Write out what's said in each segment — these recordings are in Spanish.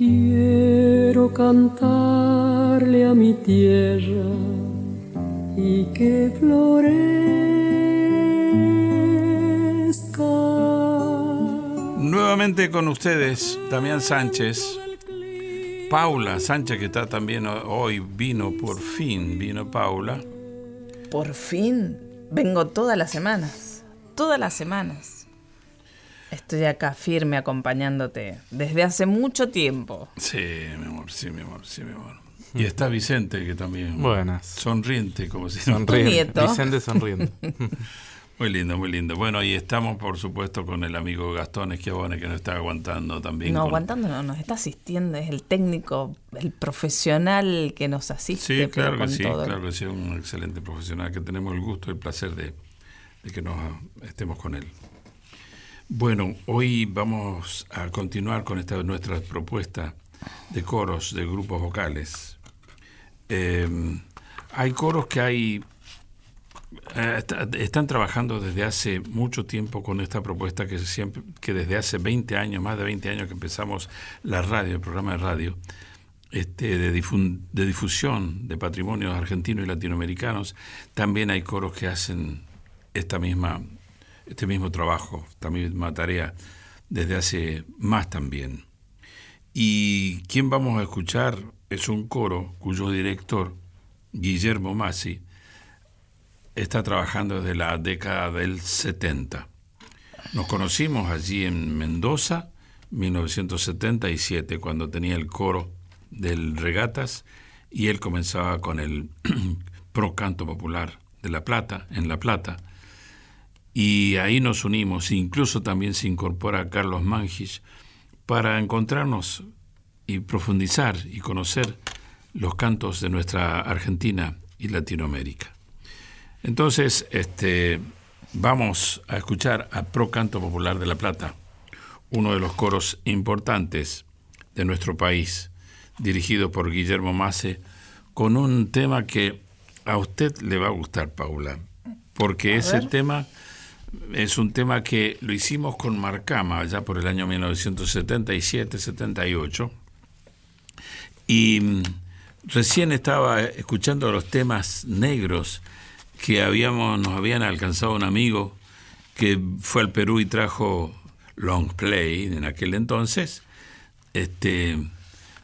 Quiero cantarle a mi tierra y que florezca. Nuevamente con ustedes, Damián Sánchez. Paula Sánchez, que está también hoy, vino por fin, vino Paula. Por fin, vengo todas las semanas, todas las semanas. Estoy acá firme acompañándote desde hace mucho tiempo. Sí, mi amor, sí, mi amor, sí, mi amor. Y está Vicente, que también. Buenas. Sonriente, como si Sonriente. Vicente sonriendo. Muy lindo, muy lindo. Bueno, y estamos, por supuesto, con el amigo Gastón Esquiabone, que nos está aguantando también. No, aguantando no, nos está asistiendo, es el técnico, el profesional que nos asiste. Sí, claro que sí, claro que sí, un excelente profesional, que tenemos el gusto y el placer de, que nos estemos con él. Bueno, hoy vamos a continuar con esta nuestra propuesta de coros, de grupos vocales. Eh, hay coros que hay eh, están trabajando desde hace mucho tiempo con esta propuesta que siempre que desde hace 20 años, más de 20 años que empezamos la radio, el programa de radio, este, de, de difusión de patrimonios argentinos y latinoamericanos, también hay coros que hacen esta misma, este mismo trabajo, esta misma tarea, desde hace más también. Y quien vamos a escuchar es un coro cuyo director, Guillermo Massi, está trabajando desde la década del 70. Nos conocimos allí en Mendoza, 1977, cuando tenía el coro del Regatas y él comenzaba con el pro canto popular de La Plata, en La Plata. Y ahí nos unimos, incluso también se incorpora Carlos Mangis para encontrarnos y profundizar y conocer los cantos de nuestra Argentina y Latinoamérica. Entonces, este, vamos a escuchar a Pro Canto Popular de La Plata, uno de los coros importantes de nuestro país, dirigido por Guillermo Mace, con un tema que a usted le va a gustar, Paula, porque ese tema es un tema que lo hicimos con Marcama ya por el año 1977-78 y mm, recién estaba escuchando los temas negros que habíamos, nos habían alcanzado un amigo que fue al Perú y trajo long play en aquel entonces, este,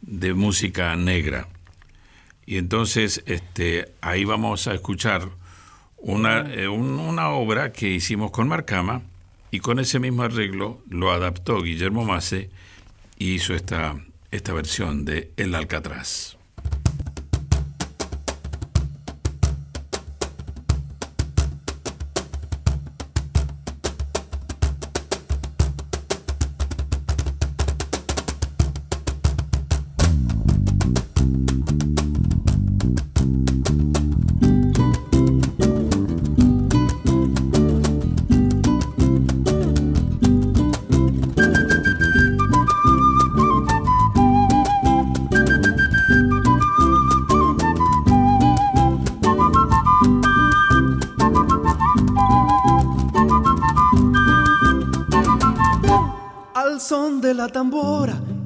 de música negra. Y entonces este, ahí vamos a escuchar una, eh, una obra que hicimos con Marcama y con ese mismo arreglo lo adaptó Guillermo Mace y hizo esta, esta versión de El Alcatraz.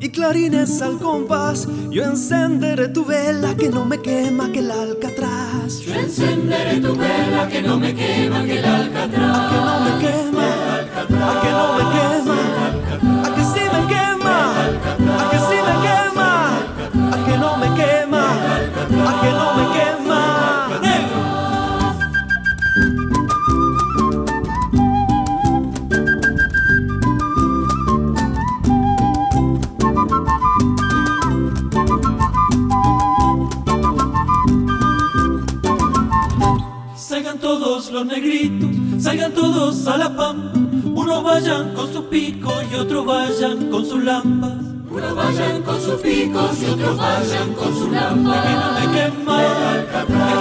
Y clarines al compás. Yo encenderé tu vela que no me quema que el alcatraz. Yo encenderé tu vela que no me quema que el alcatraz. A que no me quema, a que no me quema, los negritos, salgan todos a la pampa. Unos vayan con sus picos y otros vayan con sus lámparas. Unos vayan con sus picos y otros vayan con sus lámparas. que no me quema,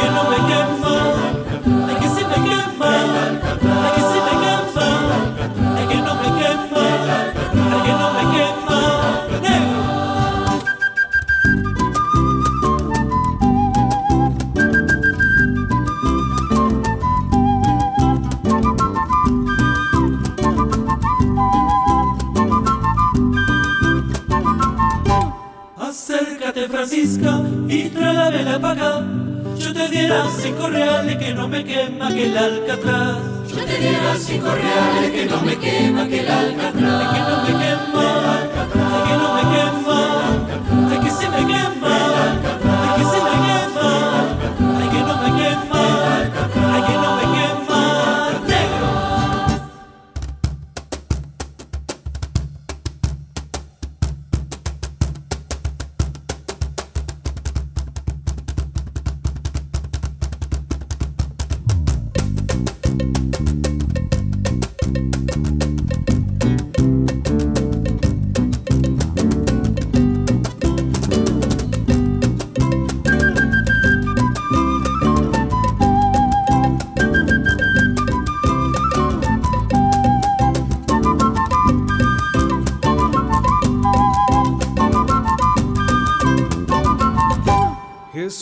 que no me quema, me quema que el alcatraz. Yo te diera cinco reales que no me quema que el alcatraz. que no me quema, que no me quema, ay que se me quema,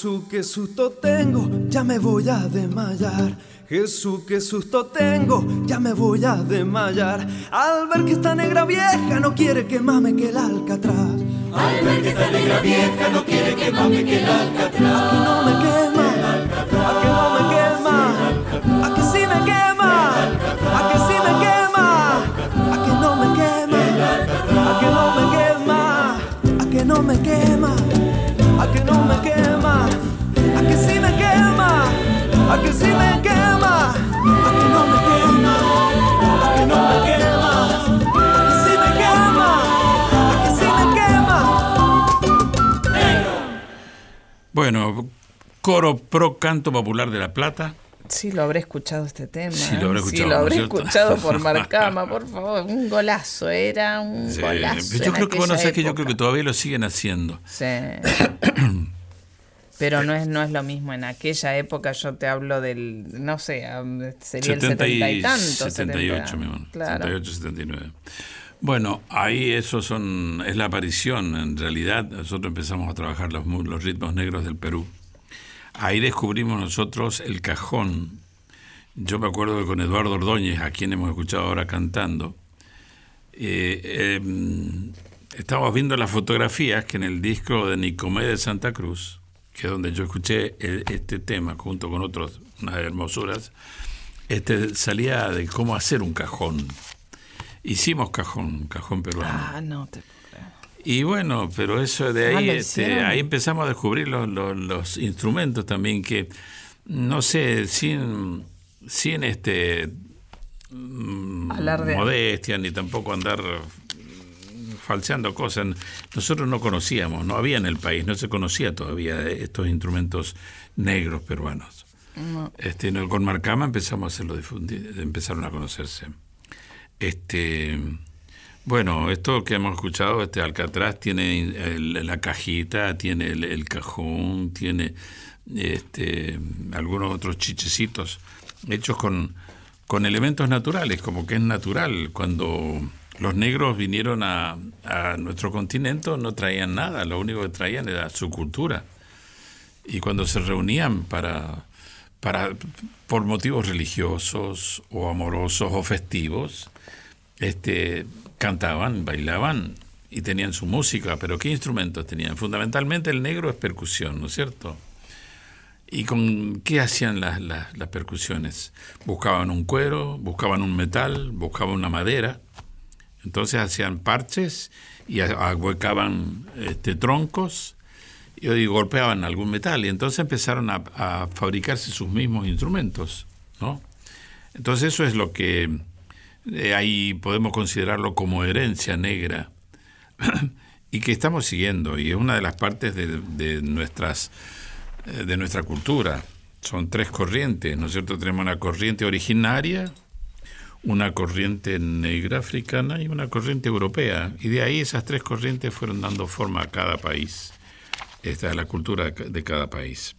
Jesús, qué susto tengo, ya me voy a desmayar. Jesús, qué susto tengo, ya me voy a desmayar. Al ver que esta negra vieja no quiere que mame que el alcatraz. Al ver que esta negra vieja no quiere que mame que el alcatraz. Aquí no me quema, a que no me quema, a que sí me quema, a que sí me quema, a que no me quema, a que no me quema, a que no me quema, a que no me quema, que sí me quema, a que sí me quema, a que no me quema, a que no me quema, a que sí me quema, a que sí me quema. Bueno, coro pro canto popular de La Plata. Sí, lo habré escuchado este tema. Sí, lo habré ¿eh? escuchado, Sí, lo habré ¿no escuchado por Marcama, por favor. Un golazo, era un Sí, golazo. yo en creo que bueno, sabes que yo creo que todavía lo siguen haciendo. Sí. Pero no es, no es lo mismo. En aquella época yo te hablo del, no sé, sería el 70 setenta y tanto. 78, 70, mi amor. Claro. 78, 79. Bueno, ahí eso son, es la aparición. En realidad, nosotros empezamos a trabajar los, los ritmos negros del Perú. Ahí descubrimos nosotros el cajón. Yo me acuerdo que con Eduardo Ordóñez, a quien hemos escuchado ahora cantando, eh, eh, estábamos viendo las fotografías que en el disco de Nicomé de Santa Cruz, que es donde yo escuché el- este tema junto con otros, unas hermosuras, este, salía de cómo hacer un cajón. Hicimos cajón, cajón peruano. Ah, no te. Y bueno, pero eso de Ah, ahí, este, ahí empezamos a descubrir los, los- los instrumentos también que, no sé, sin, sin este mm, Alardear. modestia ni tampoco andar falseando cosas. Nosotros no conocíamos, no había en el país, no se conocía todavía estos instrumentos negros peruanos. Este, no, con Marcama empezamos a hacerlo difundir, empezaron a conocerse. Este, bueno, esto que hemos escuchado, este Alcatraz tiene el- la cajita, tiene el, el cajón, tiene este, algunos otros chichecitos hechos con, con elementos naturales, como que es natural. Cuando los negros vinieron a, nuestro continente no traían nada, lo único que traían era su cultura. Y cuando se reunían para, para por motivos religiosos o amorosos o festivos, este, cantaban, bailaban y tenían su música, pero ¿qué instrumentos tenían? Fundamentalmente el negro es percusión, ¿no es cierto? ¿Y con qué hacían las, las- las percusiones? Buscaban un cuero, buscaban un metal, buscaban una madera, entonces hacían parches y ahuecaban este, troncos y, golpeaban algún metal y entonces empezaron a, a fabricarse sus mismos instrumentos, ¿no? Entonces eso es lo que eh, ahí podemos considerarlo como herencia negra y que estamos siguiendo y es una de las partes de, de nuestras eh, de nuestra cultura. Son tres corrientes, ¿no es cierto? Tenemos una corriente originaria, una corriente negra africana y una corriente europea. Y de ahí esas tres corrientes fueron dando forma a cada país. Esta es la cultura de ca- de cada país.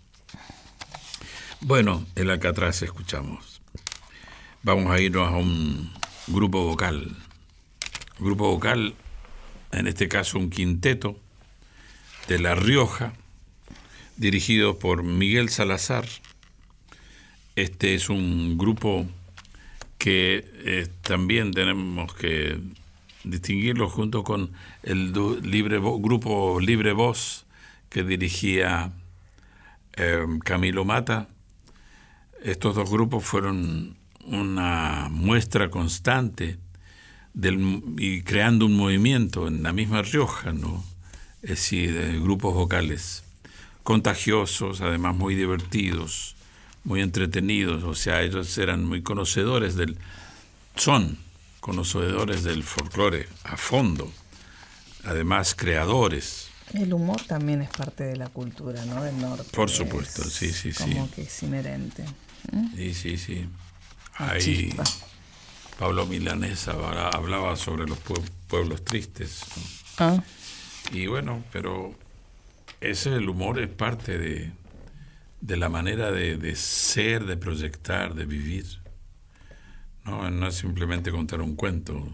Bueno, el Alcatraz escuchamos. Vamos a irnos a un grupo vocal. Grupo vocal, en este caso un quinteto de La Rioja, dirigido por Miguel Salazar. Este es un grupo que eh, también tenemos que distinguirlo junto con el libre grupo Libre Voz que dirigía em, Camilo Mata. Estos dos grupos fueron una muestra constante y creando un movimiento en la misma Rioja, ¿no? Es decir, de grupos vocales contagiosos, además muy divertidos, muy entretenidos, o sea, ellos eran muy conocedores del, son conocedores del folclore a fondo, además creadores. El humor también es parte de la cultura, ¿no? Del norte. Por supuesto, sí, sí, sí. Como que es inherente. Sí, sí, sí. Ahí Pablo Milanesa hablaba sobre los pueblos tristes. Ah. Y bueno, pero ese el humor es parte de, de la manera de, de ser, de proyectar, de vivir. ¿no? no es simplemente contar un cuento,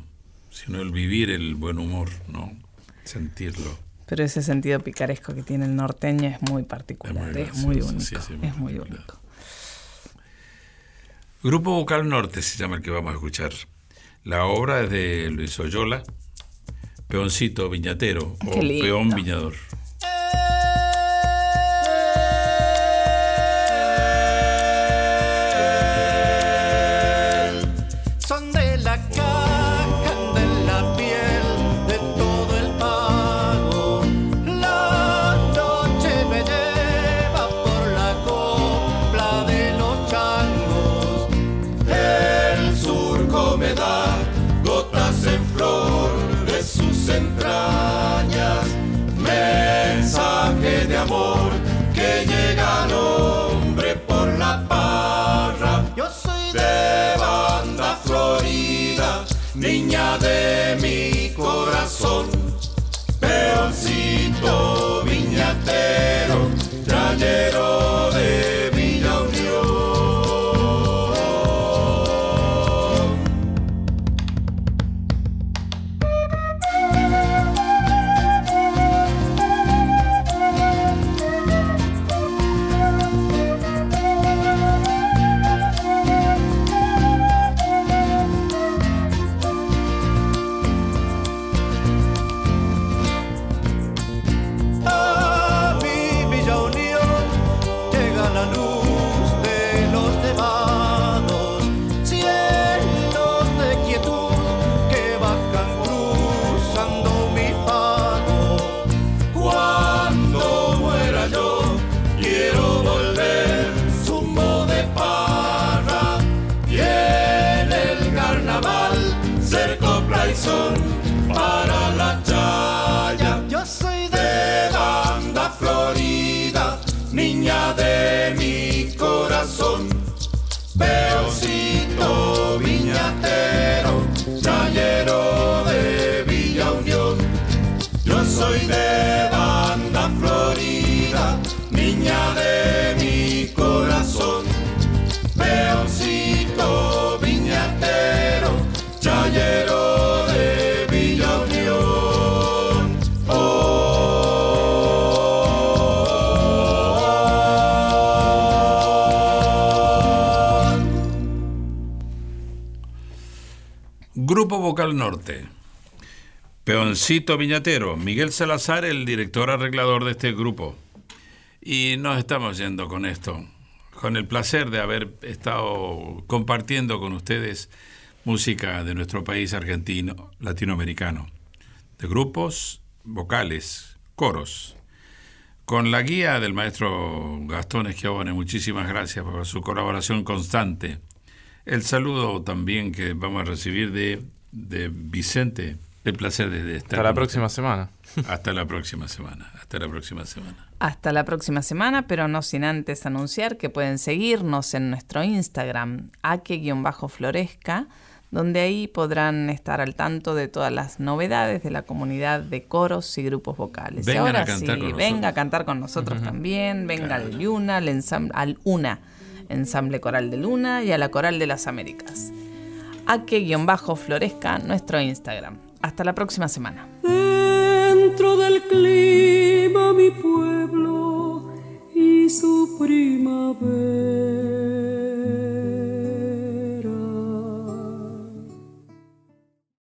sino el vivir el buen humor, ¿no? sentirlo. Pero ese sentido picaresco que tiene el norteño es muy particular, es muy, único. es muy único. Grupo Vocal Norte se llama el que vamos a escuchar. La obra es de Luis Oyola, Peoncito Viñatero o Peón Viñador. son, peoncito, viñatero, trayero. Vocal Norte. Peoncito Viñatero, Miguel Salazar, el director arreglador de este grupo. Y nos estamos yendo con esto, con el placer de haber estado compartiendo con ustedes música de nuestro país argentino, latinoamericano, de grupos vocales, coros. Con la guía del maestro Gastón Esquiabone, muchísimas gracias por su colaboración constante. El saludo también que vamos a recibir de de Vicente. El placer de estar. Hasta la próxima semana. Hasta la próxima semana. Hasta la próxima semana. Hasta la próxima semana, pero no sin antes anunciar que pueden seguirnos en nuestro Instagram, ake-floresca, donde ahí podrán estar al tanto de todas las novedades de la comunidad de coros y grupos vocales. Vengan ahora a cantar sí, venga a cantar con nosotros también, venga al Luna, al, al UNA, ensamble coral de Luna y a la Coral de las Américas a que-florezca nuestro Instagram. Hasta la próxima semana. Dentro del clima mi pueblo y su primavera.